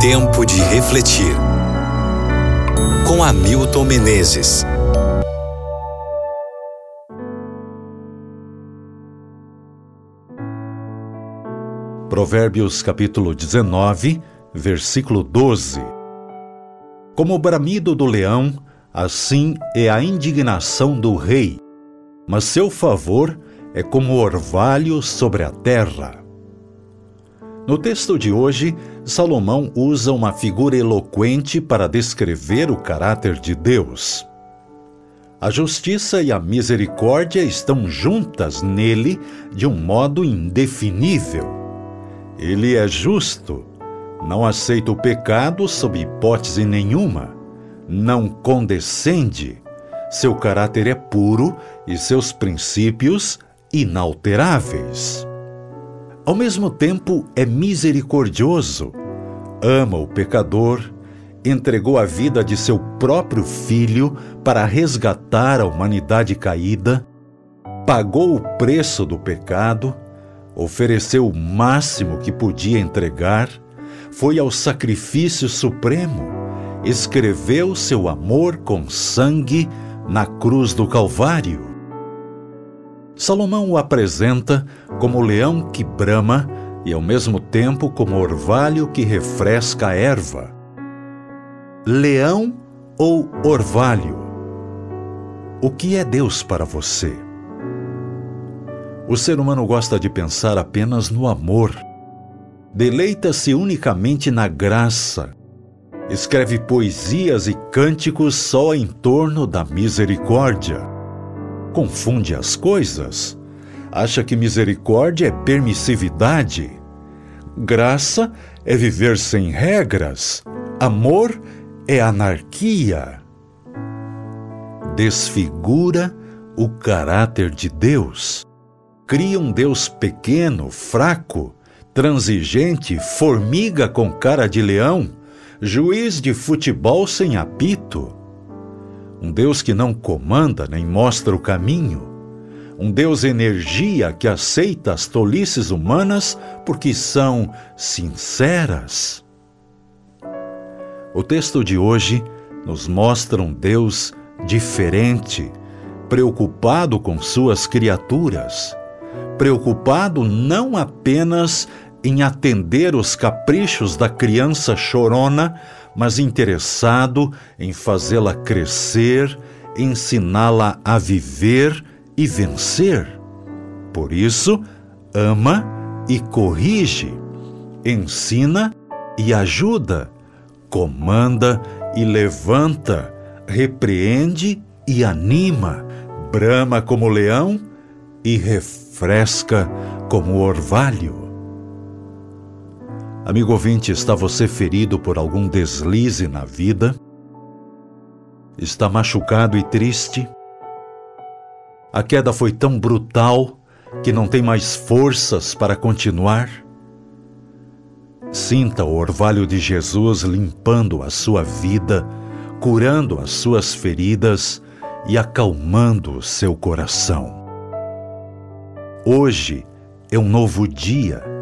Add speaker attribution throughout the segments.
Speaker 1: Tempo de refletir. Com Hamilton Menezes.
Speaker 2: Provérbios capítulo 19, versículo 12. Como o bramido do leão, assim é a indignação do rei, mas seu favor é como orvalho sobre a terra. No texto de hoje, Salomão usa uma figura eloquente para descrever o caráter de Deus. A justiça e a misericórdia estão juntas nele de um modo indefinível. Ele é justo, não aceita o pecado sob hipótese nenhuma, não condescende, seu caráter é puro e seus princípios inalteráveis. Ao mesmo tempo, é misericordioso, ama o pecador, entregou a vida de seu próprio filho para resgatar a humanidade caída, pagou o preço do pecado ofereceu o máximo que podia entregar, foi ao sacrifício supremo, escreveu seu amor com sangue na cruz do Calvário. Salomão o apresenta como leão que brama e ao mesmo tempo como orvalho que refresca a erva. Leão ou orvalho? O que é Deus para você? O ser humano gosta de pensar apenas no amor. Deleita-se unicamente na graça. Escreve poesias e cânticos só em torno da misericórdia. Confunde as coisas. Acha que misericórdia é permissividade. Graça é viver sem regras. Amor é anarquia. Desfigura o caráter de Deus cria um Deus pequeno, fraco, transigente, formiga com cara de leão, juiz de futebol sem apito. Um Deus que não comanda nem mostra o caminho. Um Deus energia que aceita as tolices humanas porque são sinceras. O texto de hoje nos mostra um Deus diferente, preocupado com suas criaturas preocupado não apenas em atender os caprichos da criança chorona, mas interessado em fazê-la crescer, ensiná-la a viver e vencer. Por isso, ama e corrige, ensina e ajuda, comanda e levanta, repreende e anima, brama como leão e refresca como orvalho. Amigo ouvinte, está você ferido por algum deslize na vida? Está machucado e triste? A queda foi tão brutal que não tem mais forças para continuar? Sinta o orvalho de Jesus limpando a sua vida, curando as suas feridas e acalmando seu coração. Hoje é um novo dia.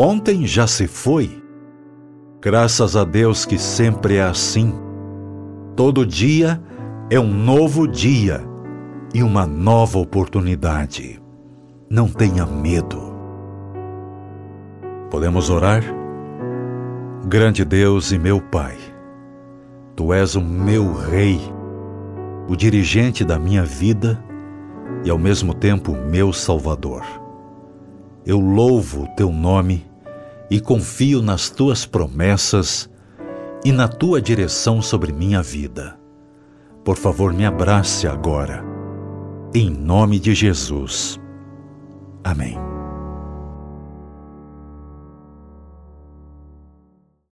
Speaker 2: Ontem já se foi. Graças a Deus que sempre é assim. Todo dia é um novo dia e uma nova oportunidade. Não tenha medo. Podemos orar? Grande Deus e meu Pai, Tu és o meu Rei, o dirigente da minha vida e ao mesmo tempo meu Salvador. Eu louvo o teu nome e confio nas tuas promessas e na tua direção sobre minha vida. Por favor, me abrace agora. Em nome de Jesus. Amém.